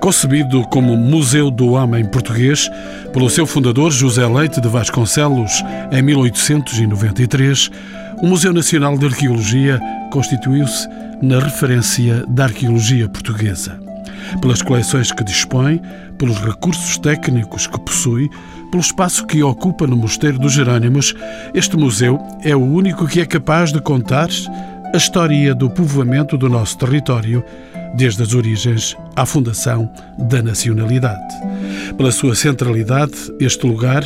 Concebido como Museu do Homem Português pelo seu fundador José Leite de Vasconcelos em 1893, o Museu Nacional de Arqueologia constituiu-se na referência da arqueologia portuguesa. Pelas coleções que dispõe, pelos recursos técnicos que possui, pelo espaço que ocupa no Mosteiro dos Jerônimos, este museu é o único que é capaz de contar a história do povoamento do nosso território desde as origens à fundação da nacionalidade. Pela sua centralidade, este lugar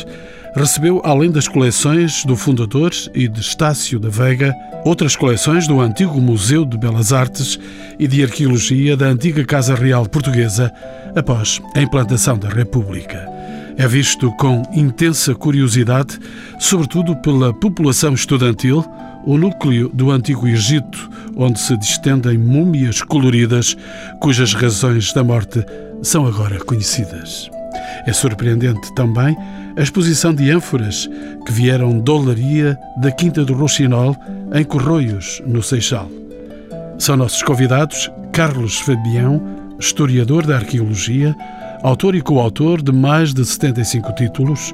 recebeu, além das coleções do fundador e de Estácio da Veiga, outras coleções do antigo Museu de Belas Artes e de Arqueologia da antiga Casa Real Portuguesa, após a implantação da República. É visto com intensa curiosidade, sobretudo pela população estudantil, o núcleo do Antigo Egito, onde se distendem múmias coloridas cujas razões da morte são agora conhecidas. É surpreendente também a exposição de ânforas que vieram de olaria da Quinta do Rouxinol, em Corroios, no Seixal. São nossos convidados Carlos Fabião, historiador da arqueologia, autor e coautor de mais de 75 títulos,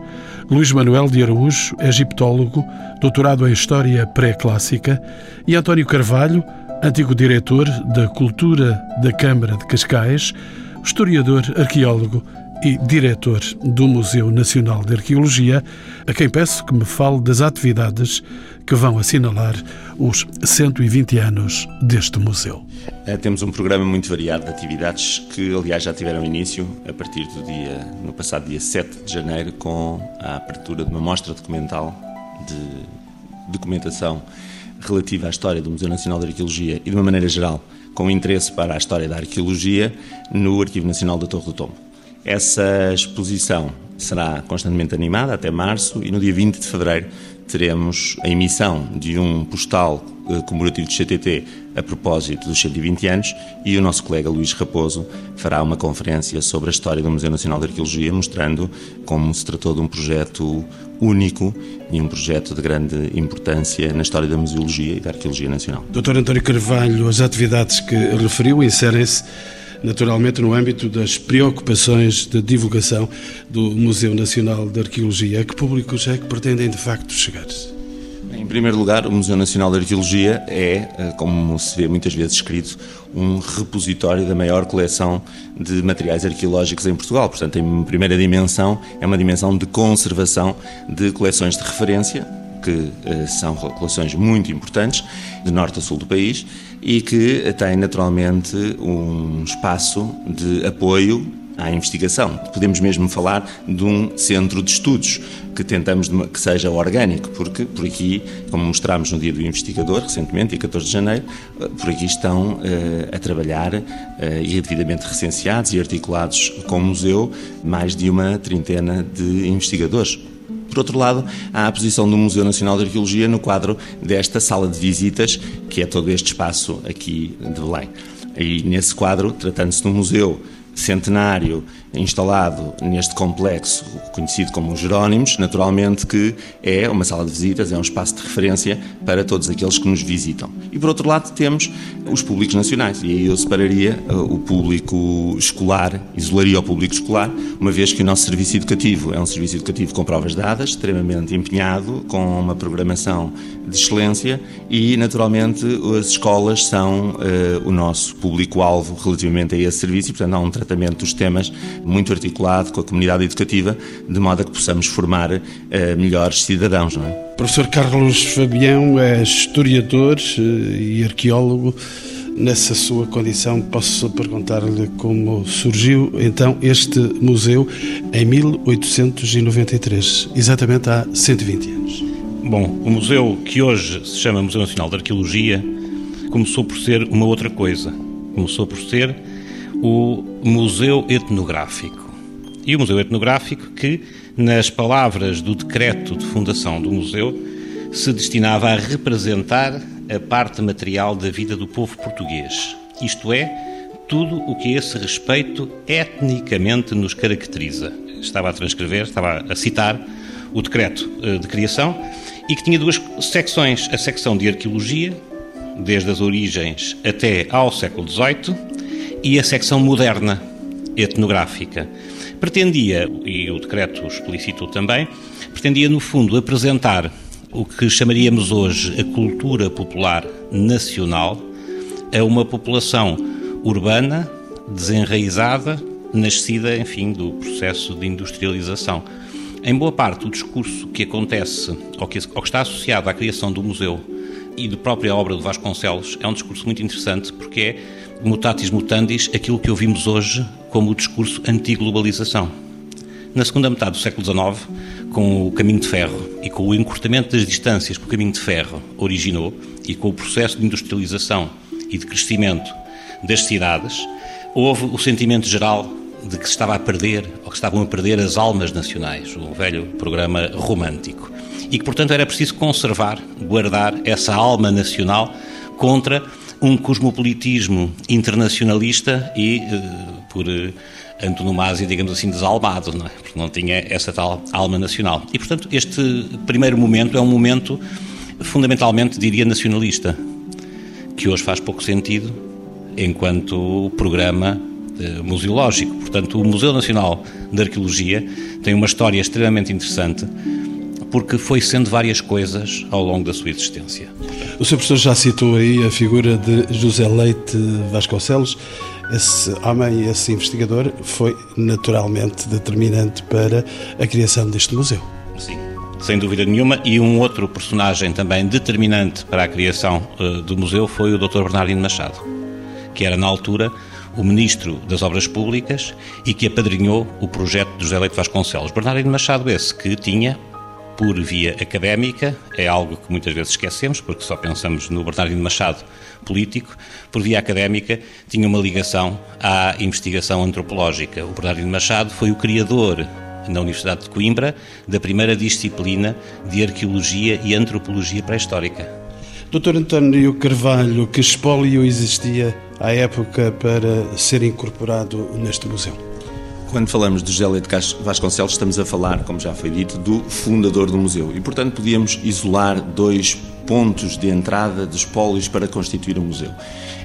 Luís Manuel de Araújo, egiptólogo, doutorado em História Pré-Clássica, e António Carvalho, antigo diretor da Cultura da Câmara de Cascais, historiador, arqueólogo e diretor do Museu Nacional de Arqueologia, a quem peço que me fale das atividades que vão assinalar os 120 anos deste museu. Eh, temos um programa muito variado de atividades que, aliás, já tiveram início a partir do dia, no passado dia 7 de janeiro, com a abertura de uma mostra documental de documentação relativa à história do Museu Nacional de Arqueologia e, de uma maneira geral, com interesse para a história da arqueologia no Arquivo Nacional da Torre do Tombo. Essa exposição será constantemente animada até março e no dia 20 de fevereiro teremos a emissão de um postal eh, comemorativo de CTT a propósito dos 120 anos e o nosso colega Luís Raposo fará uma conferência sobre a história do Museu Nacional de Arqueologia, mostrando como se tratou de um projeto único e um projeto de grande importância na história da museologia e da arqueologia nacional. Dr. António Carvalho, as atividades que referiu inserem-se naturalmente no âmbito das preocupações de divulgação do Museu Nacional de Arqueologia. A que públicos é que pretendem de facto chegar? Em primeiro lugar, o Museu Nacional de Arqueologia é, eh, como se vê muitas vezes escrito, um repositório da maior coleção de materiais arqueológicos em Portugal. Portanto, em primeira dimensão, é uma dimensão de conservação de coleções de referência, que eh, são coleções muito importantes, de norte a sul do país, e que tem naturalmente um espaço de apoio à investigação. Podemos mesmo falar de um centro de estudos que tentamos que seja orgânico, porque por aqui, como mostramos no dia do investigador, recentemente, dia 14 de janeiro, eh, por aqui estão uh, a trabalhar uh, e devidamente recenseados e articulados com o museu mais de uma trintena de investigadores. Por outro lado, há a posição do Museu Nacional de Arqueologia no quadro desta sala de visitas, que é todo este espaço aqui de Belém. E nesse quadro, tratando-se de um museu centenário instalado neste complexo conhecido como Jerónimos, naturalmente que é uma sala de visitas, é um espaço de referência para todos aqueles que nos visitam. E por outro lado temos os públicos nacionais, e aí eu separaria uh, o público escolar, isolaria o público escolar, uma vez que o nosso serviço educativo é um serviço educativo com provas dadas, extremamente empenhado, com uma programação de excelência e naturalmente as escolas são uh, o nosso público-alvo relativamente a esse serviço e portanto há um tratamento dos temas muito articulado com a comunidade educativa, de modo a que possamos formar uh, melhores cidadãos. Não é? Professor Carlos Fabião é historiador uh, e arqueólogo. Nessa sua condição, posso perguntar-lhe como surgiu então este museu em 1893, exatamente há 120 anos. Bom, o museu que hoje se chama Museu Nacional de Arqueologia começou por ser uma outra coisa. Começou por ser o Museu Etnográfico. E o Museu Etnográfico que, nas palavras do decreto de fundação do museu, se destinava a representar a parte material da vida do povo português. Isto é, tudo o que a esse respeito etnicamente nos caracteriza. Estava a transcrever, estava a citar o decreto eh, de criação e que tinha duas secções: a secção de arqueologia, desde as origens até ao século XVIII, e a secção moderna, etnográfica. Pretendia, e o decreto explicitou também, pretendia, no fundo, apresentar o que chamaríamos hoje a cultura popular nacional a uma população urbana, desenraizada, nascida, enfim, do processo de industrialização. Em boa parte, o discurso que acontece, ou que, ou que está associado à criação do museu e da própria obra de Vasconcelos, é um discurso muito interessante porque é, mutatis mutandis, aquilo que ouvimos hoje como o discurso anti-globalização. Na segunda metade do século XIX, com o caminho de ferro e com o encurtamento das distâncias que o caminho de ferro originou e com o processo de industrialização e de crescimento das cidades, houve o sentimento geral de que se estava a perder, ou que estavam a perder as almas nacionais, o velho programa romântico. E que, portanto, era preciso conservar, guardar essa alma nacional contra um cosmopolitismo internacionalista e, eh, por eh, antonomasia, digamos assim, desalmado, não é? porque não tinha essa tal alma nacional. E, portanto, este primeiro momento é um momento fundamentalmente, diria, nacionalista, que hoje faz pouco sentido enquanto programa eh, museológico. Portanto, o Museu Nacional de Arqueologia tem uma história extremamente interessante porque foi sendo várias coisas ao longo da sua existência. O Sr. Professor já citou aí a figura de José Leite Vasconcelos. Esse homem, esse investigador, foi naturalmente determinante para a criação deste museu. Sim, sem dúvida nenhuma. E um outro personagem também determinante para a criação uh, do museu foi o Dr. Bernardino Machado, que era na altura o Ministro das Obras Públicas e que apadrinhou o projeto de José Leite Vasconcelos. Bernardino Machado esse que tinha por via académica, é algo que muitas vezes esquecemos, porque só pensamos no Bernardino Machado político, por via académica, tinha uma ligação à investigação antropológica. O Bernardino Machado foi o criador, na Universidade de Coimbra, da primeira disciplina de Arqueologia e Antropologia Pré-Histórica. Doutor António Carvalho, que espólio existia à época para ser incorporado neste museu? Quando falamos de José Leite Vasconcelos, estamos a falar, como já foi dito, do fundador do museu. E, portanto, podíamos isolar dois pontos de entrada de espólios para constituir o museu.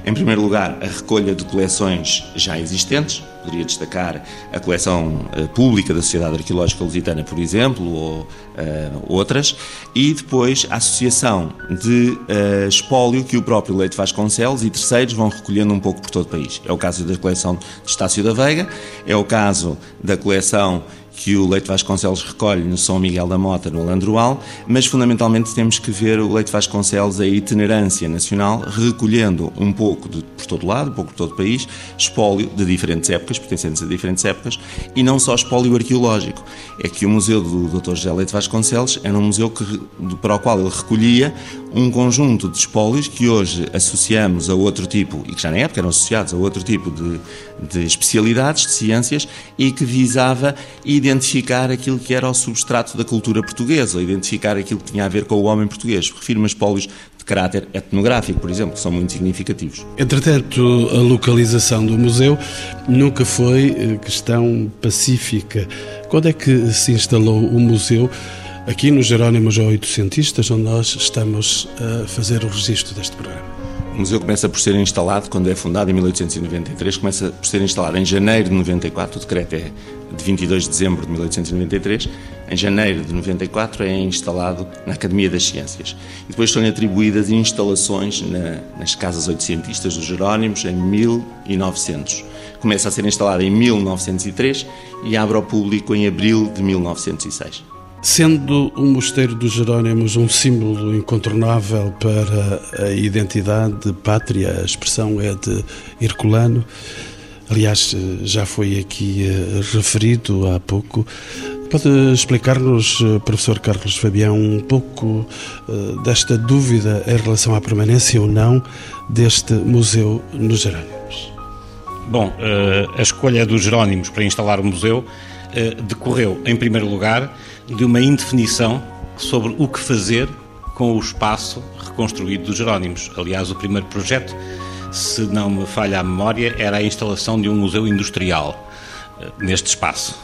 Em primeiro lugar, a recolha de coleções já existentes, poderia destacar a coleção uh, pública da Sociedade Arqueológica Lusitana, por exemplo, ou uh, outras, e depois a associação de uh, espólio que o próprio Leite Vasconcelos e terceiros vão recolhendo um pouco por todo o país. É o caso da coleção de Estácio da Veiga, é o caso da coleção que o Leite Vasconcelos recolhe no São Miguel da Mota, no Alandroal, mas fundamentalmente temos que ver o Leite Vasconcelos a itinerância nacional, recolhendo um pouco de, por todo lado, um pouco por todo o país, espólio de diferentes épocas, pertencentes a diferentes épocas, e não só espólio arqueológico. É que o Museu do Dr. José Leite Vasconcelos era um museu que, para o qual ele recolhia um conjunto de espólios que hoje associamos a outro tipo, e que já na época eram associados a outro tipo de, de especialidades, de ciências, e que visava identificar aquilo que era o substrato da cultura portuguesa, identificar aquilo que tinha a ver com o homem português. Refiro-me a espólios de caráter etnográfico, por exemplo, que são muito significativos. Entretanto, a localização do museu nunca foi eh, questão pacífica. Quando é que se instalou o museu? aqui no Jerónimos Oitocentistas, onde nós estamos a fazer o registro deste programa. O museu começa por ser instalado, quando é fundado em 1893, começa por ser instalado em janeiro de 94, o decreto é de 22 de dezembro de 1893. Em janeiro de 94 é instalado na Academia das Ciências. E depois são-lhe atribuídas instalações na, nas casas oitocentistas dos Jerónimos em 1900. Começa a ser instalado em 1903 e abre ao público em abril de 1906. Sendo o Mosteiro dos Jerónimos um símbolo incontornável para a identidade pátria, a expressão é de Herculano, aliás, já foi aqui eh, referido há pouco. Pode explicar-nos, eh, professor Carlos Fabião, um pouco eh, desta dúvida em relação à permanência ou não deste museu nos Jerónimos? Bom, a escolha dos Jerónimos para instalar o museu decorreu, em primeiro lugar, de uma indefinição sobre o que fazer com o espaço reconstruído dos Jerónimos. Aliás, o primeiro projeto, se não me falha a memória, era a instalação de um museu industrial eh, neste espaço.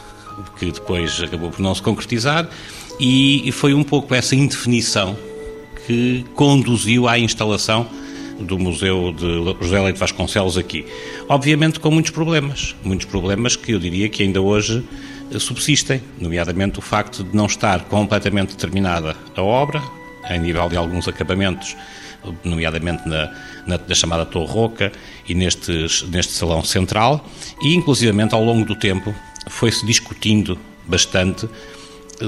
que depois acabou por não se concretizar, e foi um pouco essa indefinição que conduziu à instalação do Museu de José Leite Vasconcelos aqui. Obviamente com muitos problemas, muitos problemas que eu diria que ainda hoje subsistem, nomeadamente o facto de não estar completamente terminada a obra, a nível de alguns acabamentos, nomeadamente na, na, na chamada Torre Roca e nestes, neste salão central, e inclusivamente ao longo do tempo foi-se discutindo bastante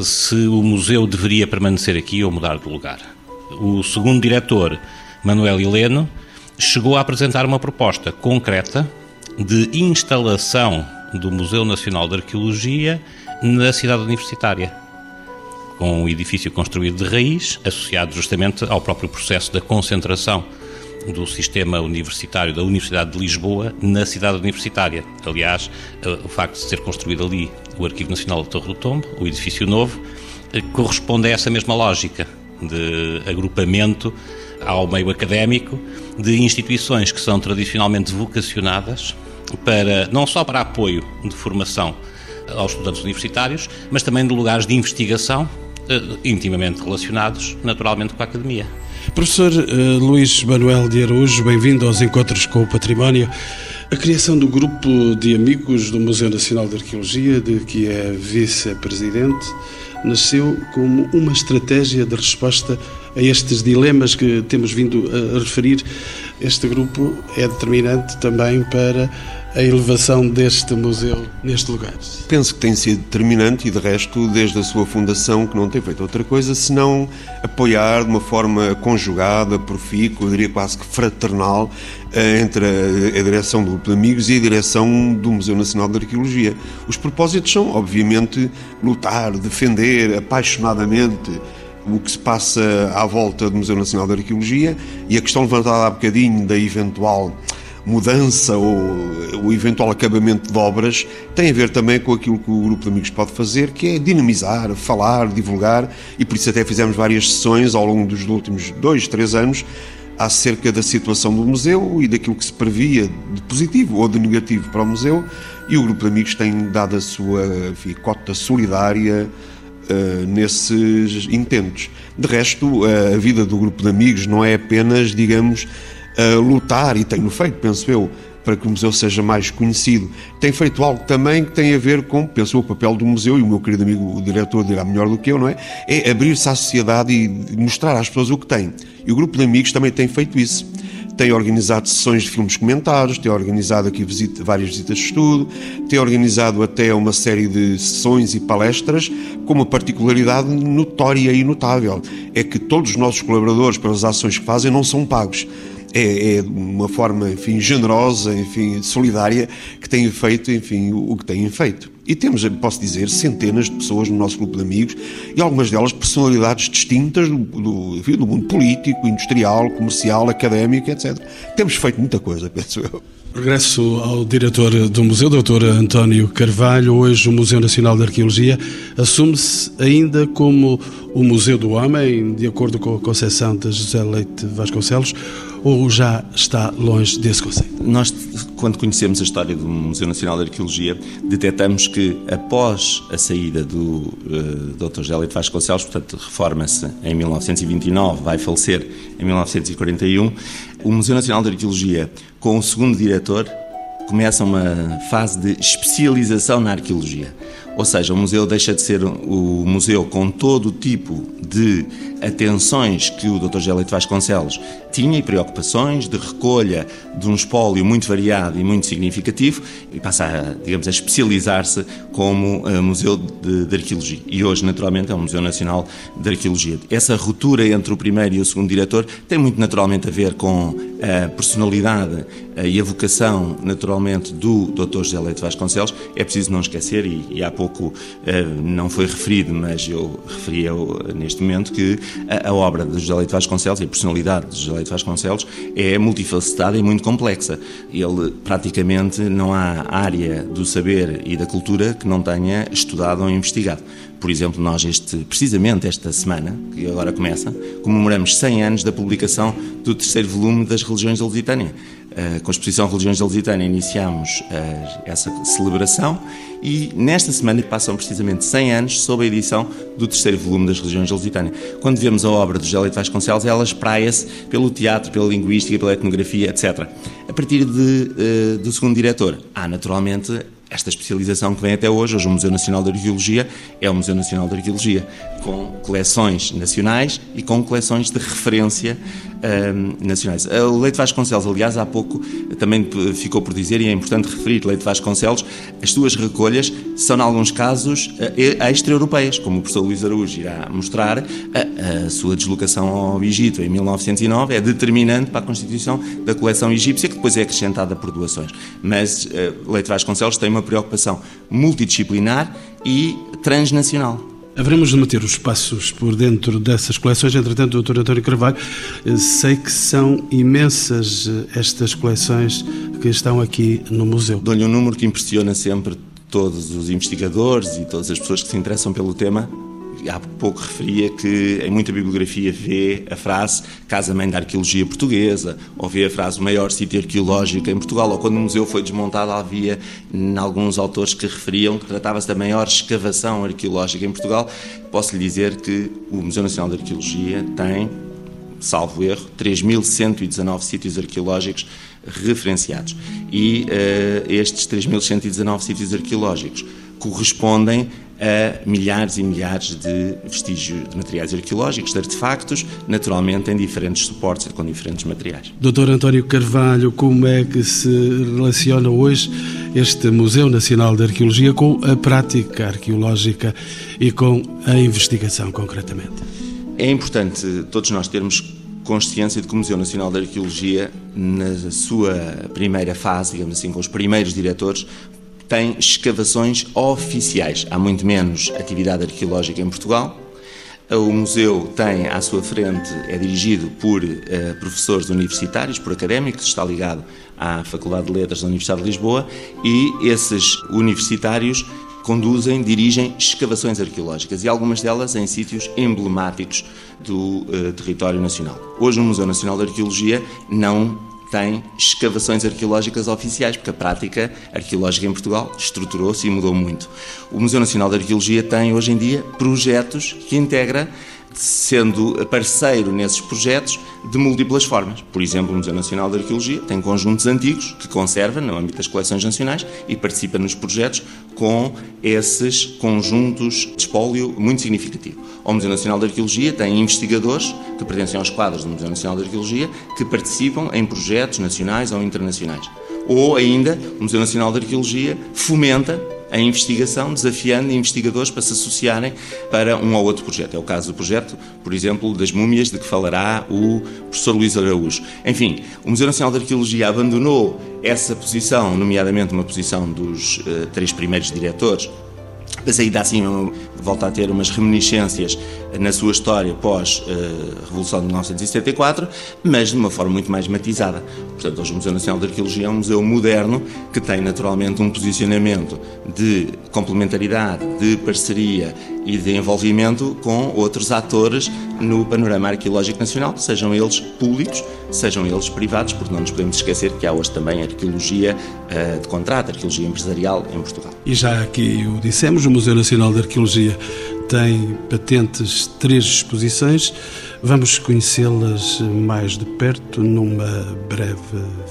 se o museu deveria permanecer aqui ou mudar de lugar. O segundo diretor, Manuel Heleno, chegou a apresentar uma proposta concreta de instalação do Museu Nacional de Arqueologia na cidade universitária, com um edifício construído de raiz, associado justamente ao próprio processo da concentração do sistema universitário da Universidade de Lisboa na cidade universitária. Aliás, eh, o facto de ser construído ali o Arquivo Nacional de Torre do Tombo, o edifício novo, eh, corresponde a essa mesma lógica de agrupamento ao meio académico de instituições que são tradicionalmente vocacionadas para não só para apoio de formação aos estudantes universitários, mas também de lugares de investigação eh, intimamente relacionados, naturalmente, com a academia. Professor uh, Luís Manuel de Araújo, bem-vindo aos Encontros com o Património. A criação do grupo de amigos do Museu Nacional de Arqueologia, de que é vice-presidente, nasceu como uma estratégia de resposta a estes dilemas que temos vindo a referir. Este grupo é determinante também para a elevação deste museu neste lugar? Penso que tem sido determinante e, de resto, desde a sua fundação, que não tem feito outra coisa senão apoiar de uma forma conjugada, profícua, eu diria quase que fraternal, eh, entre a direção do Grupo de Amigos e a direção do Museu Nacional de Arqueologia. Os propósitos são, obviamente, lutar, defender apaixonadamente o que se passa à volta do Museu Nacional de Arqueologia e a questão levantada há bocadinho da eventual mudança ou o eventual acabamento de obras tem a ver também com aquilo que o grupo de amigos pode fazer, que é dinamizar, falar, divulgar, e por isso até fizemos várias sessões ao longo dos últimos dois, três anos acerca da situação do museu e daquilo que se previa de positivo ou de negativo para o museu, e o grupo de amigos tem dado a sua enfim, cota solidária uh, nesses intentos. De resto, uh, a vida do grupo de amigos não é apenas, digamos, a lutar, e tenho feito, penso eu, para que o museu seja mais conhecido. Tem feito algo também que tem a ver com, penso o papel do museu, e o meu querido amigo o diretor dirá melhor do que eu, não é? É abrir-se à sociedade e mostrar às pessoas o que tem. E o grupo de amigos também tem feito isso. Tem organizado sessões de filmes comentados, tem organizado aqui visita, várias visitas de estudo, tem organizado até uma série de sessões e palestras com uma particularidade notória e notável. É que todos os nossos colaboradores, pelas ações que fazem, não são pagos é, é uma forma, enfim, generosa, enfim, solidária, que têm feito, enfim, o, o que têm feito. E temos, posso dizer, centenas de pessoas no nosso grupo de amigos e algumas delas personalidades distintas do, do, enfim, do mundo político, industrial, comercial, académico, etc. Temos feito muita coisa, penso eu. Regresso ao diretor do museu, Dr. António Carvalho. Hoje o Museu Nacional de Arqueologia assume-se ainda como o Museu do Homem, de acordo com a concepção de José Leite Vasconcelos, ou já está longe desse conceito? Nós, quando conhecemos a história do Museu Nacional de Arqueologia, detectamos que após a saída do uh, Dr. José Leite Vasconcelos, portanto reforma-se em 1929, vai falecer em 1941, o Museu Nacional de Arqueologia, com o segundo diretor, começa uma fase de especialização na arqueologia. Ou seja, o museu deixa de ser o museu com todo o tipo de atenções que o Dr. G. Leite Vasconcelos tinha preocupações de recolha de um espólio muito variado e muito significativo e passa, a, digamos, a especializar-se como uh, Museu de, de, Arqueologia. E hoje, naturalmente, é um Museu Nacional de Arqueologia. Essa ruptura entre o primeiro e o segundo diretor tem muito naturalmente a ver com a personalidade uh, e a vocação, naturalmente, do Dr. José Leite Vasconcelos. É preciso não esquecer, e, e há pouco uh, não foi referido, mas eu referi neste momento, que a, a obra de José Leite Vasconcelos e a personalidade de José Leite Vasconcelos é multifacetada e muito complexa. Ele, praticamente, não há área do saber e da cultura que não tenha estudado ou investigado. Por exemplo, nós este, precisamente esta semana, que agora começa, comemoramos 100 anos da publicação do terceiro volume das Religiões da Lusitânia. Eh, com a exposição Religiões da Lusitânia, iniciamos eh, essa celebração e nesta semana passam precisamente 100 anos sob a edição do terceiro volume das Religiões da Lusitânia. Quando vemos a obra de José Vasconcelos, ela espraia-se pelo teatro, pela linguística, pela etnografia, etc. A partir de, do segundo diretor, há naturalmente esta especialização que vem até hoje. Hoje o Museu Nacional de Arqueologia é o Museu Nacional de Arqueologia, com coleções nacionais e com coleções de referência um, nacionais. O Leite Vasconcelos, aliás, há pouco também ficou por dizer, e é importante referir, Leite Vasconcelos, as suas recolhas são, em alguns casos, eh, extra-europeias, como o professor Luís Araújo irá mostrar, a, a sua deslocação ao Egito em 1909 é determinante para a constituição da coleção egípcia, que depois é acrescentada por doações. Mas uh, Leite Vasconcelos tem uma preocupação multidisciplinar e transnacional. Haveremos de meter os passos por dentro dessas coleções. Entretanto, Dr. António Carvalho, eh, sei que são imensas eh, estas coleções que estão aqui no museu. Dou-lhe um número que impressiona sempre todos os investigadores e todas as pessoas que se interessam pelo tema há pouco referia que em muita bibliografia vê a frase Casa-Mãe da Arqueologia Portuguesa, ou vê a frase maior sítio arqueológico em Portugal, ou quando o museu foi desmontado havia alguns autores que referiam que tratava-se da maior escavação arqueológica em Portugal. Posso lhe dizer que o Museu Nacional de Arqueologia tem, salvo erro, 3.119 sítios arqueológicos referenciados. E uh, estes 3.119 sítios arqueológicos correspondem a milhares e milhares de vestígios de materiais arqueológicos, de artefactos, naturalmente em diferentes suportes e com diferentes materiais. Doutor António Carvalho, como é que se relaciona hoje este Museu Nacional de Arqueologia com a prática arqueológica e com a investigação, concretamente? É importante todos nós termos consciência de que o Museu Nacional de Arqueologia, na sua primeira fase, digamos assim, com os primeiros diretores, tem escavações oficiais. Há muito menos atividade arqueológica em Portugal. O museu tem à sua frente, é dirigido por uh, professores universitários, por académicos, está ligado à Faculdade de Letras da Universidade de Lisboa e esses universitários conduzem, dirigem escavações arqueológicas e algumas delas em sítios emblemáticos do uh, território nacional. Hoje o Museu Nacional de Arqueologia não tem escavações arqueológicas oficiais, porque a prática arqueológica em Portugal estruturou-se e mudou muito. O Museu Nacional de Arqueologia tem hoje em dia projetos que integra sendo parceiro nesses projetos de múltiplas formas. Por exemplo, o Museu Nacional de Arqueologia tem conjuntos antigos que conserva no âmbito das coleções nacionais e participa nos projetos com esses conjuntos de espólio muito significativo. O Museu Nacional de Arqueologia tem investigadores que pertencem aos quadros do Museu Nacional de Arqueologia que participam em projetos nacionais ou internacionais. Ou ainda, o Museu Nacional de Arqueologia fomenta a investigação, desafiando investigadores para se associarem para um ou outro projeto. É o caso do projeto, por exemplo, das múmias, de que falará o professor Luís Araújo. Enfim, o Museu Nacional de Arqueologia abandonou essa posição, nomeadamente uma posição dos uh, três primeiros diretores, mas ainda assim volta a ter umas reminiscências na sua história pós-Revolução de 1974, mas de uma forma muito mais matizada. Portanto, hoje o Museu Nacional de Arqueologia é um museu moderno que tem naturalmente um posicionamento de complementaridade, de parceria e de envolvimento com outros atores no panorama arqueológico nacional, sejam eles públicos, sejam eles privados, porque não nos podemos esquecer que há hoje também arqueologia uh, de contrato, arqueologia empresarial em Portugal. E já aqui o dissemos, o Museu Nacional de Arqueologia tem patentes três exposições. Vamos conhecê-las mais de perto numa breve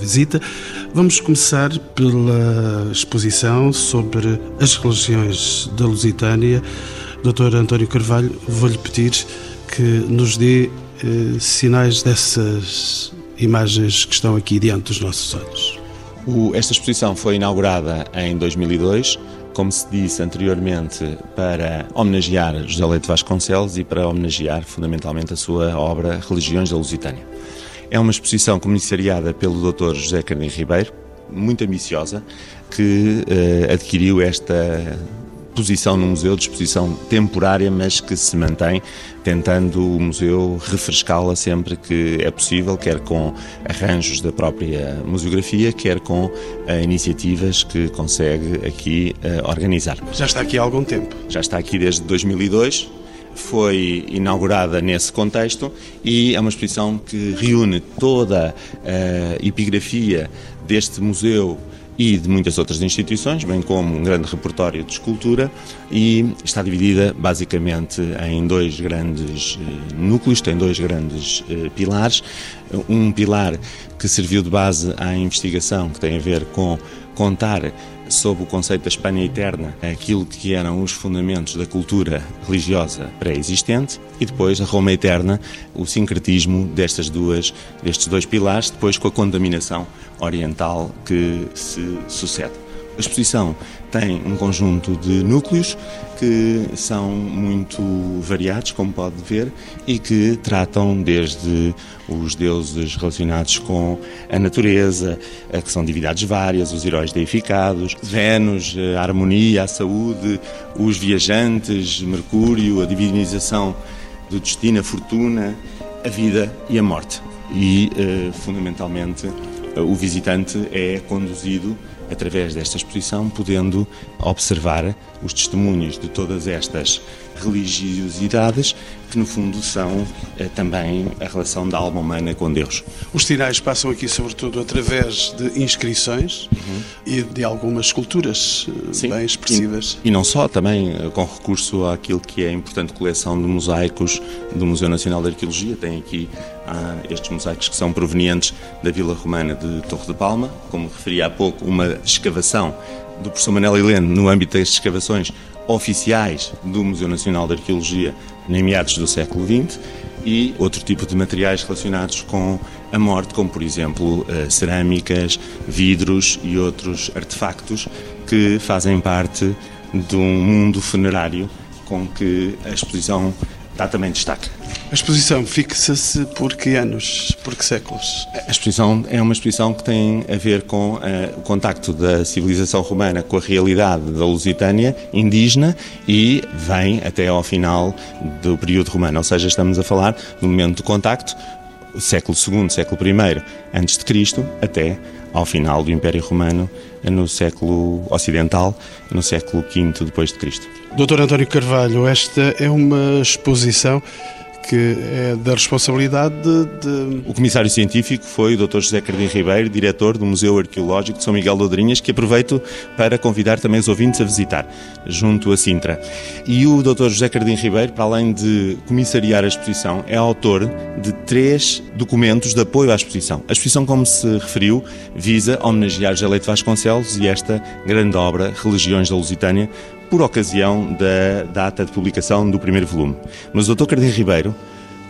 visita. Vamos começar pela exposição sobre as religiões da Lusitânia. Dr. António Carvalho, vou-lhe pedir que nos dê eh, sinais dessas imagens que estão aqui diante dos nossos olhos. O, esta exposição foi inaugurada em 2002 como se disse anteriormente, para homenagear José Leite Vasconcelos e para homenagear fundamentalmente a sua obra Religiões da Lusitânia. É uma exposição comissariada pelo Dr. José Cardim Ribeiro, muito ambiciosa, que uh, adquiriu esta posição no museu, de exposição temporária, mas que se mantém, tentando o museu refrescá-la sempre que é possível, quer com arranjos da própria museografia, quer com uh, iniciativas que consegue aqui uh, organizar. Já está aqui há algum tempo? Já está aqui desde 2002. foi inaugurada nesse contexto e é uma exposição que reúne toda a epigrafia deste museu e de muitas outras instituições, bem como um grande repertório de escultura, e está dividida basicamente em dois grandes eh, núcleos, tem dois grandes eh, pilares. Um pilar que serviu de base à investigação, que tem a ver com contar sob o conceito da Espanha eterna aquilo que eram os fundamentos da cultura religiosa pré-existente e depois a Roma eterna, o sincretismo destas duas, destes dois pilares, depois com a contaminação oriental que se sucede. A exposição tem um conjunto de núcleos que são muito variados, como pode ver, e que tratam desde os deuses relacionados com a natureza, que são divindades várias, os heróis deificados, Vênus, a harmonia, a saúde, os viajantes, Mercúrio, a divinização do destino, a fortuna, a vida e a morte. E, eh, fundamentalmente, o visitante é conduzido através desta exposição, podendo observar os testemunhos de todas estas religiosidades, que no fundo são eh, também a relação da alma humana com Deus. Os sinais passam aqui sobretudo através de inscrições uhum. e de algumas esculturas eh, Sim. bem expressivas. E, e, não só, também eh, com recurso àquilo que é a importante coleção de mosaicos do Museu Nacional de Arqueologia. Tem aqui ah, estes mosaicos que são provenientes da Vila Romana de Torre de Palma, como referi há pouco, uma escavação do professor Manel Helene no âmbito das escavações oficiais do Museu Nacional de Arqueologia em meados do século XX e outro tipo de materiais relacionados com a morte, como por exemplo eh, cerâmicas, vidros e outros artefactos que fazem parte de um mundo funerário com que a exposição dá também destaque. A exposição fixa-se por que anos, por que séculos? A exposição é uma exposição que tem a ver com uh, o contacto da civilização romana com a realidade da Lusitânia indígena e vem até ao final do período romano, ou seja, estamos a falar do momento de contacto século II, século I antes de Cristo, até ao final do Império Romano, no século ocidental, no século V depois de Cristo. Doutor António Carvalho, esta é uma exposição que é da responsabilidade de, de... O comissário científico foi o Dr. José Cardim Ribeiro, diretor do Museu Arqueológico de São Miguel de Odrinhas, que aproveito para convidar também os ouvintes a visitar, junto a Sintra. E o Dr. José Cardim Ribeiro, para além de comissariar a exposição, é autor de três documentos de apoio à exposição. A exposição, como se referiu, visa homenagear Leite Vasconcelos e esta grande obra, Religiões da Lusitânia, por ocasião da data de publicação do primeiro volume. Mas o Dr. Cardim Ribeiro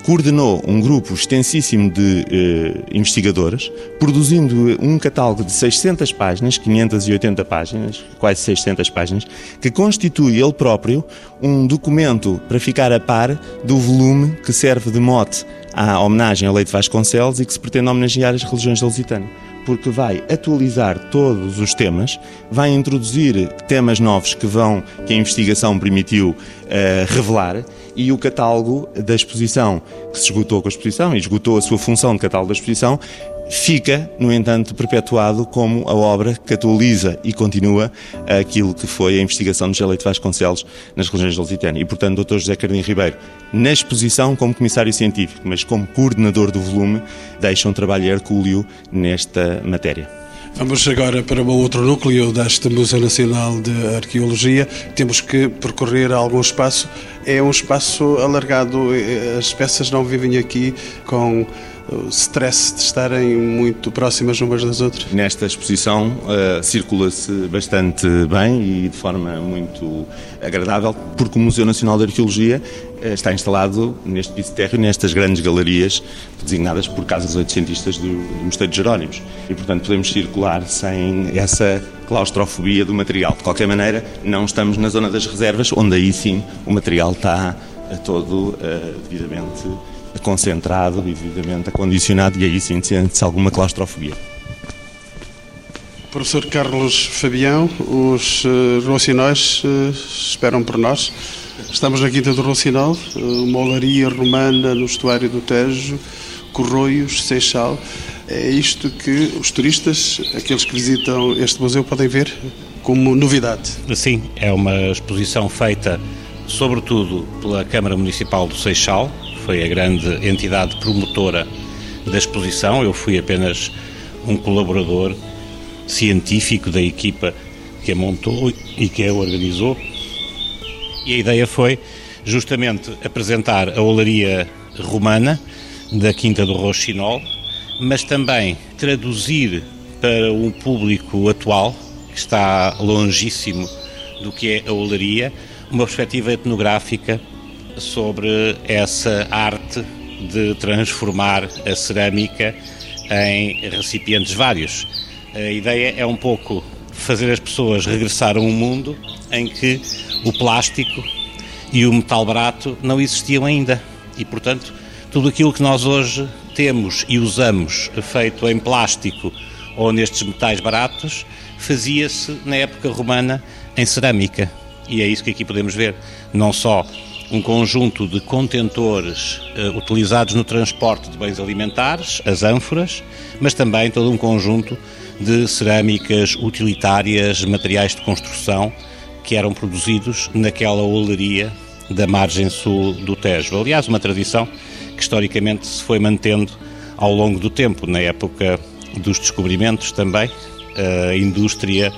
coordenou um grupo extensíssimo de eh, investigadores, produzindo um catálogo de 600 páginas, 580 páginas, quase 600 páginas, que constitui ele próprio um documento para ficar a par do volume que serve de mote à homenagem ao Leite Vasconcelos e que se pretende homenagear as religiões da Lusitânia porque vai atualizar todos os temas, vai introduzir temas novos que vão que a investigação permitiu uh, revelar e o catálogo da exposição que se esgotou com a exposição e esgotou a sua função de catálogo da exposição fica, no entanto, perpetuado como a obra que atualiza e continua aquilo que foi a investigação de Jaleito Vasconcelos nas religiões lusitanas. E, portanto, Dr. José Cardim Ribeiro, na exposição como comissário científico, mas como coordenador do volume, deixa um trabalho hercúleo nesta matéria. Vamos agora para um outro núcleo deste Museu Nacional de Arqueologia. Temos que percorrer algum espaço. É um espaço alargado. As peças não vivem aqui com o stress de estarem muito próximas umas das outras? Nesta exposição uh, circula-se bastante bem e de forma muito agradável, porque o Museu Nacional de Arqueologia uh, está instalado neste piso térreo, nestas grandes galerias designadas por casas oitocentistas do, do Mosteiro de Jerónimos. E, portanto, podemos circular sem essa claustrofobia do material. De qualquer maneira, não estamos na zona das reservas, onde aí sim o material está todo uh, devidamente concentrado, devidamente acondicionado e aí sim sente-se alguma claustrofobia. Professor Carlos Fabião, os uh, uh, esperam por nós. Estamos na Quinta do Rocinol, uh, uma olaria romana no estuário do Tejo, Corroios, Seixal. É isto que os turistas, aqueles que visitam este museu, podem ver como novidade. Sim, é uma exposição feita sobretudo pela Câmara Municipal do Seixal, foi a grande entidade promotora da exposição. Eu fui apenas um colaborador científico da equipa que a montou e que a organizou. E a ideia foi justamente apresentar a olaria romana da Quinta do Rochinol, mas também traduzir para um público atual, que está longíssimo do que é a olaria, uma perspectiva etnográfica sobre essa arte de transformar a cerâmica em recipientes vários. A ideia é um pouco fazer as pessoas regressar a um mundo em que o plástico e o metal barato não existiam ainda. E, portanto, tudo aquilo que nós hoje temos e usamos feito em plástico ou nestes metais baratos, fazia-se na época romana em cerâmica. E é isso que aqui podemos ver. Não só um conjunto de contentores uh, utilizados no transporte de bens alimentares, as ânforas, mas também todo um conjunto de cerâmicas utilitárias, materiais de construção que eram produzidos naquela olaria da margem sul do Tejo. Aliás, uma tradição que historicamente se foi mantendo ao longo do tempo, na época dos descobrimentos também, a indústria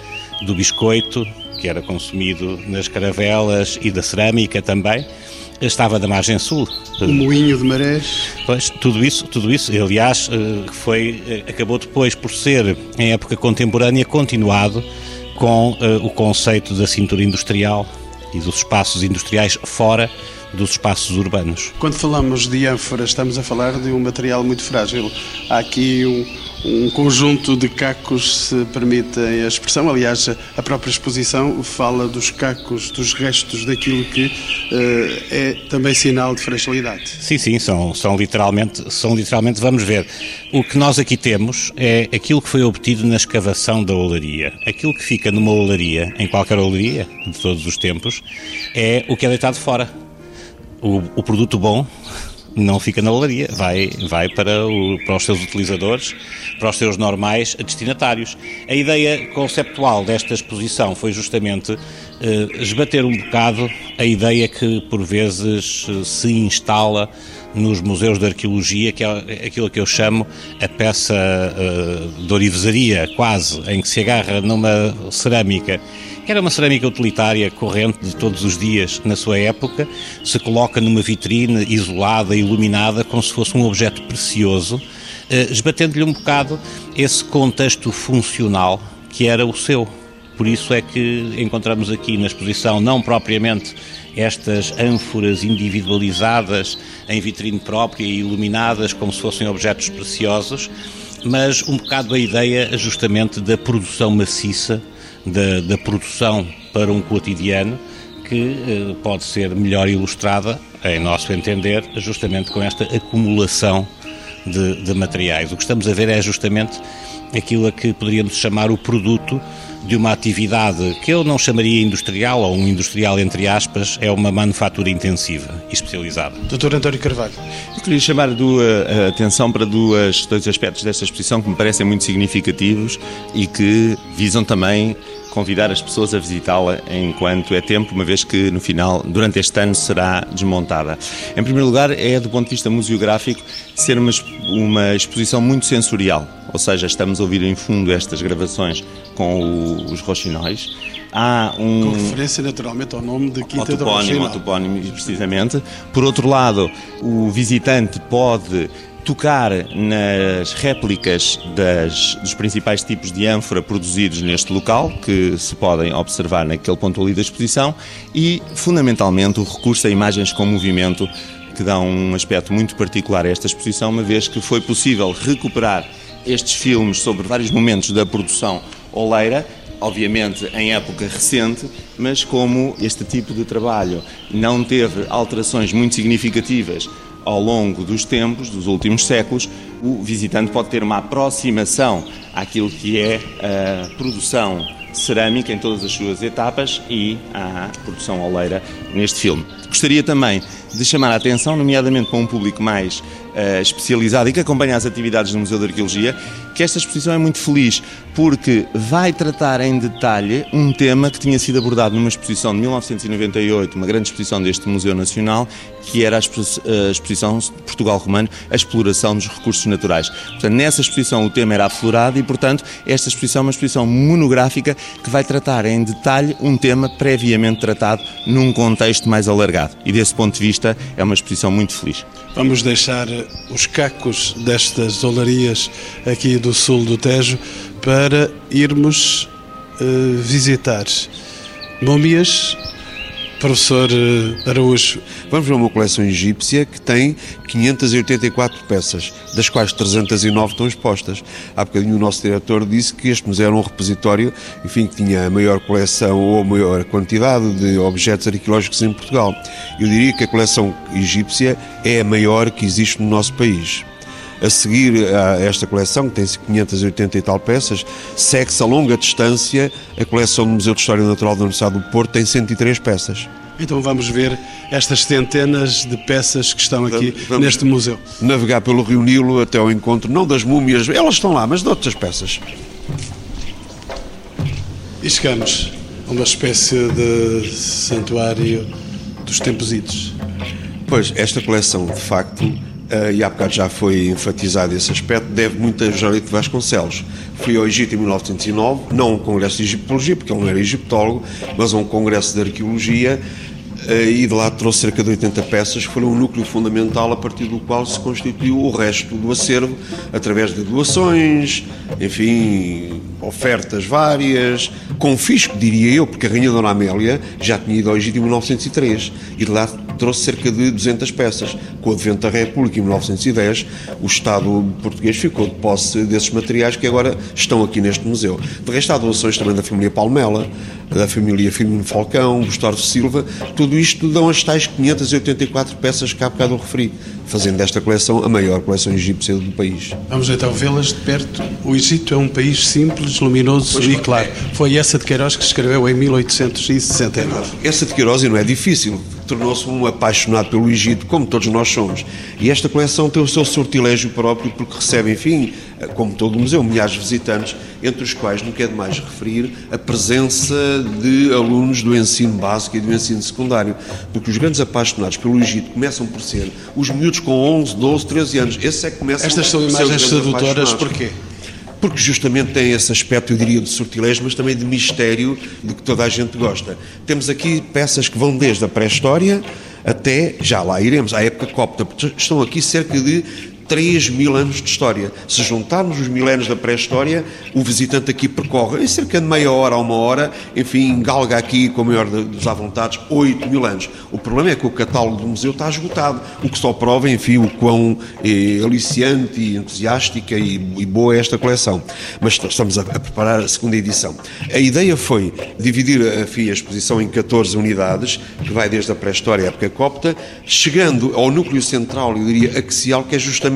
do biscoito, que era consumido nas caravelas e da cerâmica também, estava da margem sul. O moinho de marés. Pois, tudo isso, tudo isso, aliás, eh, foi, eh, acabou depois por ser, em época contemporânea, continuado com uh, o conceito da cintura industrial e dos espaços industriais fora dos espaços urbanos. Quando falamos de ânfora, estamos a falar de um material muito frágil. Há aqui um, um conjunto de cacos, se permite a expressão. Aliás, a própria exposição fala dos cacos, dos restos daquilo que uh, é também sinal de fragilidade. Sim, sim, são, são, literalmente, são literalmente, vamos ver, o que nós aqui temos é aquilo que foi obtido na escavação da olaria. Aquilo que fica numa olaria, em qualquer olaria de todos os tempos, é o que é deitado fora. O, o produto bom não fica na olaria, vai, vai para, o, para os seus utilizadores, para os seus normais destinatários. A ideia conceptual desta exposição foi justamente eh, esbater um bocado a ideia que por vezes se instala nos museus de arqueologia, que é aquilo que eu chamo a peça uh, de orivesaria, quase, em que se agarra numa cerâmica que era uma cerâmica utilitária corrente de todos os dias na sua época, se coloca numa vitrine isolada, iluminada, como se fosse um objeto precioso, eh, esbatendo-lhe um bocado esse contexto funcional que era o seu. Por isso é que encontramos aqui na exposição não propriamente estas ânforas individualizadas em vitrine própria e iluminadas como se fossem objetos preciosos, mas um bocado a ideia justamente da produção maciça da, da produção para um cotidiano que eh, pode ser melhor ilustrada, em nosso entender, justamente com esta acumulação de, de, materiais. O que estamos a ver é justamente aquilo a que poderíamos chamar o produto de uma atividade que eu não chamaria industrial, ou um industrial entre aspas, é uma manufatura intensiva e especializada. Doutor António Carvalho. Eu queria chamar a atenção para duas, dois aspectos desta exposição que me parecem muito significativos e que visam também convidar as pessoas a visitá-la enquanto é tempo, uma vez que no final, durante este ano, será desmontada. Em primeiro lugar, é do ponto de vista museográfico ser uma, uma exposição muito sensorial, ou seja, estamos a ouvir em fundo estas gravações com o, os roxinóis. Há um... Com referência naturalmente ao nome de Quinta topónimo, ao topónimo, precisamente. Por outro lado, o visitante pode tocar nas réplicas das, dos principais tipos de ânfora produzidos neste local, que se podem observar naquele ponto ali da exposição, e, fundamentalmente, o recurso a imagens com movimento, que dá um aspecto muito particular a esta exposição, uma vez que foi possível recuperar estes filmes sobre vários momentos da produção oleira, obviamente em época recente, mas como este tipo de trabalho não teve alterações muito significativas ao longo dos tempos, dos últimos séculos, o visitante pode ter uma aproximação àquilo que é a produção cerâmica em todas as suas etapas e à produção oleira neste filme. Gostaria também de chamar a atenção, nomeadamente para um público mais uh, especializado e que acompanha as atividades do Museu de Arqueologia, que esta exposição é muito feliz porque vai tratar em detalhe um tema que tinha sido abordado numa exposição de 1998, uma grande exposição deste Museu Nacional, que era a exposição Portugal Romano, a exploração dos recursos naturais. Portanto, nessa exposição o tema era aflorado e, portanto, esta exposição é uma exposição monográfica que vai tratar em detalhe um tema previamente tratado num contexto mais alargado. E desse ponto de vista é uma exposição muito feliz. Vamos deixar os cacos destas olarias aqui do sul do Tejo para irmos uh, visitar múmias. Professor eh, Araújo. Vamos ver uma coleção egípcia que tem 584 peças, das quais 309 estão expostas. Há bocadinho o nosso diretor disse que este museu era um repositório, enfim, que tinha a maior coleção ou a maior quantidade de objetos arqueológicos em Portugal. Eu diria que a coleção egípcia é a maior que existe no nosso país. A seguir a esta coleção, que tem 580 e tal peças, segue-se a longa distância a coleção do Museu de História Natural da Universidade do Porto, tem 103 peças. Então vamos ver estas centenas de peças que estão aqui vamos neste museu. Navegar pelo Rio Nilo até ao encontro, não das múmias, elas estão lá, mas de outras peças. E chegamos a uma espécie de santuário dos tempos idos. Pois, esta coleção, de facto, Uh, e há bocado já foi enfatizado esse aspecto, deve muito a Jorito Vasconcelos. Fui ao Egito em 1909, não a um congresso de egiptologia, porque ele não era egiptólogo, mas a um congresso de arqueologia, uh, e de lá trouxe cerca de 80 peças, que foram o núcleo fundamental a partir do qual se constituiu o resto do acervo, através de doações, enfim, ofertas várias, confisco, diria eu, porque a Rainha Dona Amélia já tinha ido ao Egito em 1903, e de lá trouxe cerca de 200 peças. Com o advento da República, em 1910, o Estado português ficou de posse desses materiais que agora estão aqui neste museu. De resto, há doações também da família Palmela, da família Firmino Falcão, Gustavo Silva, tudo isto dão as tais 584 peças que há bocado referi, fazendo desta coleção a maior coleção egípcia do país. Vamos então vê-las de perto. O Egito é um país simples, luminoso pois e claro. Foi essa de Queiroz que escreveu em 1869. Essa de Queiroz não é difícil tornou-se um apaixonado pelo Egito, como todos nós somos. E esta coleção tem o seu sortilégio próprio, porque recebe, enfim, como todo o museu, milhares de visitantes, entre os quais não quer demais referir a presença de alunos do ensino básico e do ensino secundário, porque os grandes apaixonados pelo Egito começam por ser os miúdos com 11, 12, 13 anos. Esses é que começam Estas são imagens sedutoras porquê? porque justamente tem esse aspecto, eu diria, de sortilégio, mas também de mistério de que toda a gente gosta. Temos aqui peças que vão desde a pré-história até, já lá iremos, à época copta. Estão aqui cerca de 3 mil anos de história. Se juntarmos os milénios da pré-história, o visitante aqui percorre em cerca de meia hora a uma hora, enfim, galga aqui com a maior dos vontades 8 mil anos. O problema é que o catálogo do museu está esgotado, o que só prova, enfim, o quão é, aliciante e entusiástica e, e, boa é esta coleção. Mas estamos a, a, preparar a segunda edição. A ideia foi dividir enfim, a exposição em 14 unidades, que vai desde a pré-história à época copta, chegando ao núcleo central, eu diria, axial, que é justamente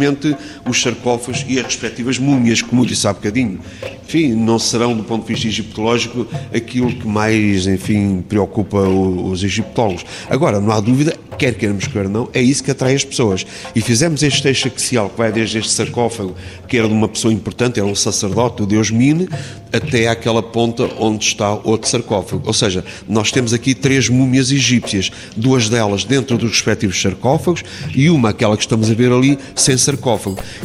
os sarcófagos e as respectivas múmias, como disse há bocadinho. Enfim, não serão, do ponto de vista egiptológico, aquilo que mais, enfim, preocupa os egiptólogos. Agora, não há dúvida, quer queiramos, quer não, é isso que atrai as pessoas. E fizemos este eixo axial, que vai desde este sarcófago, que era de uma pessoa importante, era um sacerdote, o deus Mine, até àquela ponta onde está outro sarcófago. Ou seja, nós temos aqui três múmias egípcias, duas delas dentro dos respectivos sarcófagos e uma, aquela que estamos a ver ali, sem sarcófago.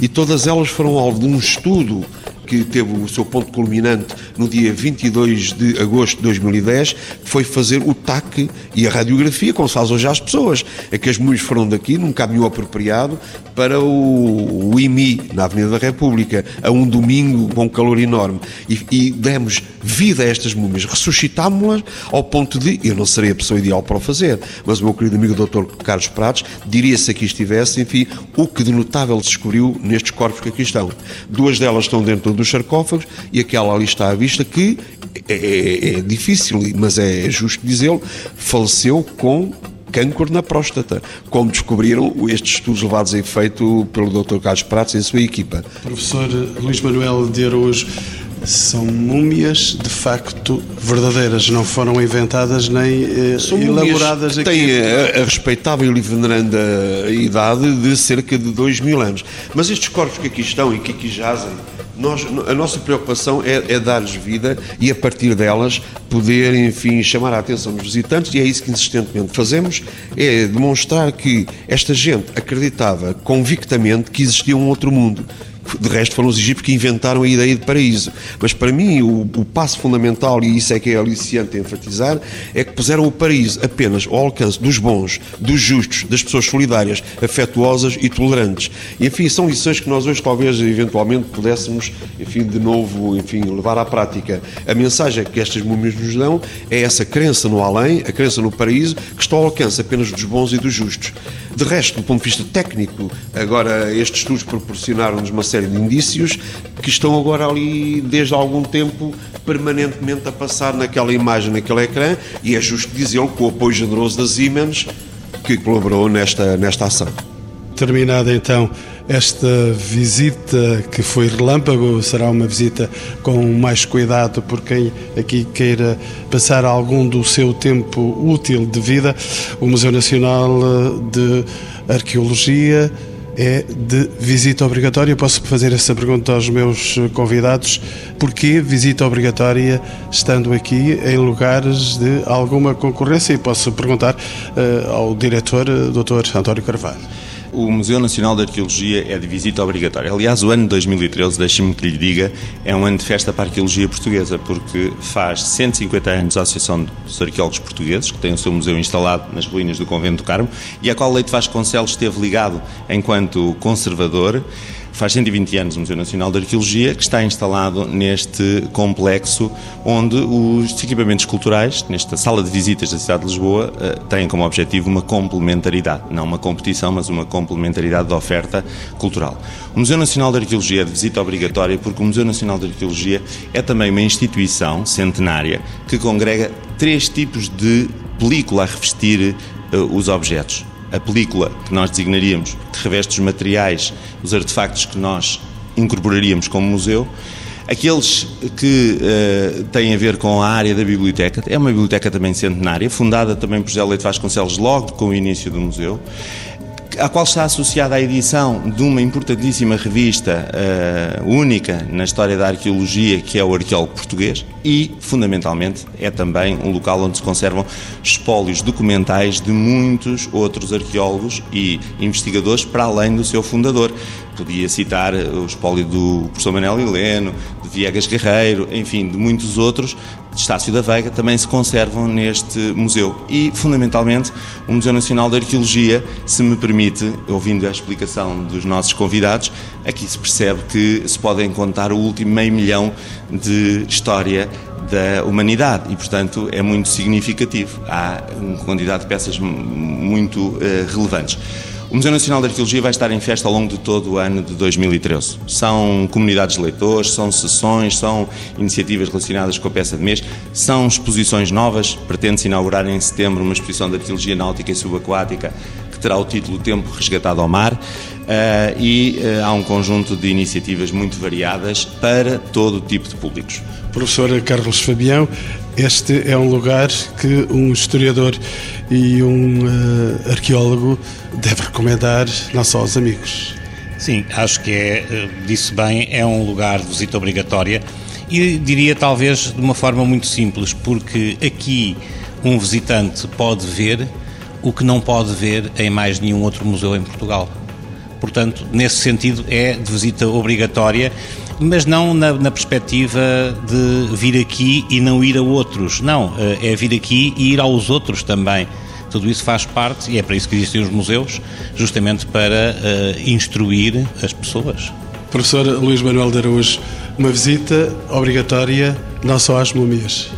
E todas elas foram alvo de um estudo que teve o seu ponto culminante no dia 22 de agosto de 2010, que foi fazer o TAC e a radiografia, como se faz hoje às pessoas. É que as múmias foram daqui, num caminho apropriado, para o, o IMI, na Avenida da República, a um domingo com calor enorme. E, e demos vida a estas múmias, ressuscitámos-las ao ponto de, eu não serei a pessoa ideal para o fazer, mas o meu querido amigo Dr. Carlos Pratos diria se aqui estivesse, enfim, o que de notável descobriu nestes corpos que aqui estão. Duas delas estão dentro dos sarcófagos e aquela ali está à vista que é, é, é difícil, mas é justo dizê-lo, faleceu com câncer na próstata, como descobriram estes estudos levados a efeito pelo Dr. Carlos Pratos e a sua equipa. Professor Luís Manuel de Araújo, São múmias de facto verdadeiras, não foram inventadas nem eh, São elaboradas aqui. Têm a, a respeitável e veneranda idade de cerca de 2 mil anos. Mas estes corpos que aqui estão e que aqui jazem, nós, a nossa preocupação é, é dar-lhes vida e, a partir delas, poder, enfim, chamar a atenção dos visitantes, e é isso que insistentemente fazemos: é demonstrar que esta gente acreditava convictamente que existia um outro mundo de resto, foram os egípcios que inventaram a ideia de paraíso. Mas para mim, o, o passo fundamental, e isso é que é aliciante enfatizar, é que puseram o paraíso apenas ao alcance dos bons, dos justos, das pessoas solidárias, afetuosas e tolerantes. E, enfim, são lições que nós hoje, talvez, eventualmente, pudéssemos, enfim, de novo, enfim, levar à prática. A mensagem que estas múmias nos dão é essa crença no além, a crença no paraíso, que está ao alcance apenas dos bons e dos justos. De resto, do ponto de vista técnico, agora estes estudos proporcionaram-nos uma série de indícios que estão agora ali desde algum tempo permanentemente a passar naquela imagem, naquele ecrã, e é justo dizê-lo com o apoio generoso da Siemens que colaborou nesta, nesta ação. Terminada então esta visita que foi relâmpago, será uma visita com mais cuidado por quem aqui queira passar algum do seu tempo útil de vida. O Museu Nacional de Arqueologia é de visita obrigatória. Posso fazer essa pergunta aos meus convidados: porquê visita obrigatória estando aqui em lugares de alguma concorrência? E posso perguntar uh, ao diretor, Dr. António Carvalho. O Museu Nacional de Arqueologia é de visita obrigatória. Aliás, o ano de 2013, deixe-me que lhe diga, é um ano de festa para a arqueologia portuguesa, porque faz 150 anos a Associação dos Arqueólogos Portugueses, que tem o seu museu instalado nas ruínas do Convento do Carmo, e a qual Leite Vasconcelos esteve ligado enquanto conservador faz 120 anos o Museu Nacional de Arqueologia, que está instalado neste complexo onde os equipamentos culturais, nesta sala de visitas da cidade de Lisboa, eh, têm como objetivo uma complementaridade, não uma competição, mas uma complementaridade da oferta cultural. O Museu Nacional de Arqueologia é de visita obrigatória porque o Museu Nacional de Arqueologia é também uma instituição centenária que congrega três tipos de película a revestir uh, os objetos a película que nós designaríamos que reveste os materiais, os artefactos que nós incorporaríamos como museu, aqueles que uh, têm a ver com a área da biblioteca, é uma biblioteca também centenária, fundada também por José Leite Vasconcelos logo com o início do museu, à qual está associada a edição de uma importantíssima revista uh, única na história da arqueologia, que é o Arqueólogo Português, e, fundamentalmente, é também um local onde se conservam espólios documentais de muitos outros arqueólogos e investigadores, para além do seu fundador. Podia citar o espólio do professor Manuel Heleno, de Viegas Guerreiro, enfim, de muitos outros, de Estácio da Veiga, também se conservam neste museu. E, fundamentalmente, o Museu Nacional de Arqueologia, se me permite, ouvindo a explicação dos nossos convidados, aqui se percebe que se podem contar o último meio milhão de história da humanidade e, portanto, é muito significativo. Há uma quantidade de peças muito uh, relevantes. O Museu Nacional de Arqueologia vai estar em festa ao longo de todo o ano de 2013. São comunidades de leitores, são sessões, são iniciativas relacionadas com a peça de mês, são exposições novas. Pretende-se inaugurar em setembro uma exposição de arqueologia náutica e subaquática que terá o título Tempo Resgatado ao Mar. Uh, e uh, há um conjunto de iniciativas muito variadas para todo tipo de públicos. Professor Carlos Fabião, este é um lugar que um historiador e um uh, arqueólogo deve recomendar não só aos amigos. Sim, acho que é, disse bem, é um lugar de visita obrigatória e diria talvez de uma forma muito simples, porque aqui um visitante pode ver o que não pode ver em mais nenhum outro museu em Portugal. Portanto, nesse sentido, é de visita obrigatória mas não na, na, perspectiva de vir aqui e não ir a outros. Não, eh, é vir aqui e ir aos outros também. Tudo isso faz parte, e é para isso que existem os museus, justamente para uh, instruir as pessoas. Professor Luís Manuel de Araújo, uma visita obrigatória não só às múmias.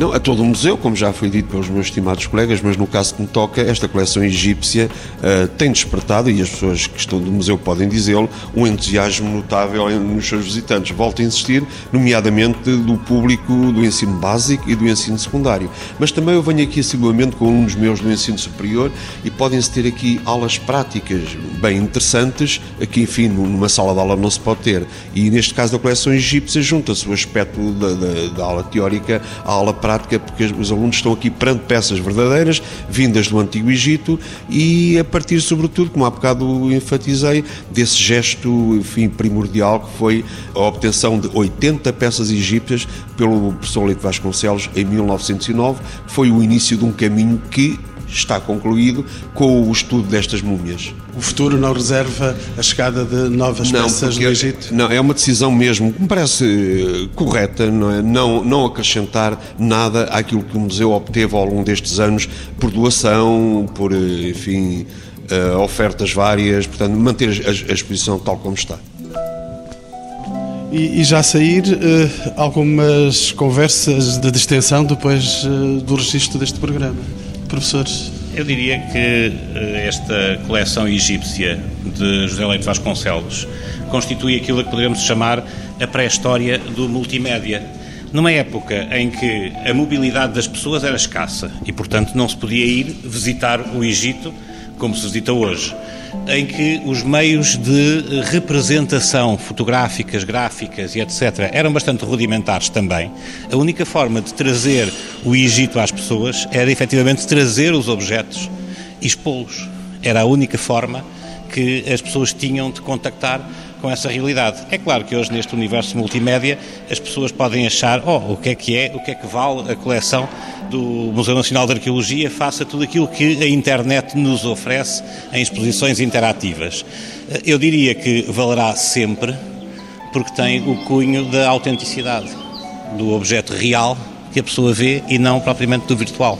Não, a todo o museu, como já foi dito pelos meus estimados colegas, mas no caso que me toca, esta coleção egípcia uh, tem despertado, e as pessoas que estão do museu podem dizê-lo, um entusiasmo notável nos seus visitantes. Volto a insistir, nomeadamente do público do ensino básico e do ensino secundário. Mas também eu venho aqui assiduamente com alunos meus do ensino superior e podem-se ter aqui aulas práticas bem interessantes, aqui, enfim, numa sala de aula não se pode ter. E neste caso da coleção egípcia junta-se o aspecto da, da, da aula teórica à aula prática prática, porque os alunos estão aqui perante peças verdadeiras, vindas do Antigo Egito e a partir, sobretudo, como há bocado enfatizei, desse gesto enfim, primordial que foi a obtenção de 80 peças egípcias pelo professor Leite Vasconcelos em 1909, que foi o início de um caminho que está concluído com o estudo destas múmias. O futuro não reserva a chegada de novas não, peças do Egito? Não, é uma decisão mesmo que me parece eh, correta, não, é? não, não acrescentar nada àquilo que o museu obteve ao longo destes anos por doação, por, eh, enfim, uh, ofertas várias, portanto, manter a, a exposição tal como está. E, e, já sair algumas conversas de distensão depois do registro deste programa professores? Eu diria que eh, esta coleção egípcia de José Leite Vasconcelos constitui aquilo que poderíamos chamar a pré-história do multimédia. Numa época em que a mobilidade das pessoas era escassa e, portanto, não se podia ir visitar o Egito como se visita hoje em que os meios de representação fotográficas, gráficas e etc. eram bastante rudimentares também. A única forma de trazer o Egito às pessoas era efetivamente trazer os objetos e expô-los. Era a única forma que as pessoas tinham de contactar com essa realidade. É claro que hoje, neste universo multimédia, as pessoas podem achar, oh, o que é que é, o que é que vale a coleção do Museu Nacional de Arqueologia face a tudo aquilo que a internet nos oferece em exposições interativas. Eu diria que valerá sempre, porque tem o cunho da autenticidade, do objeto real que a pessoa vê e não propriamente do virtual.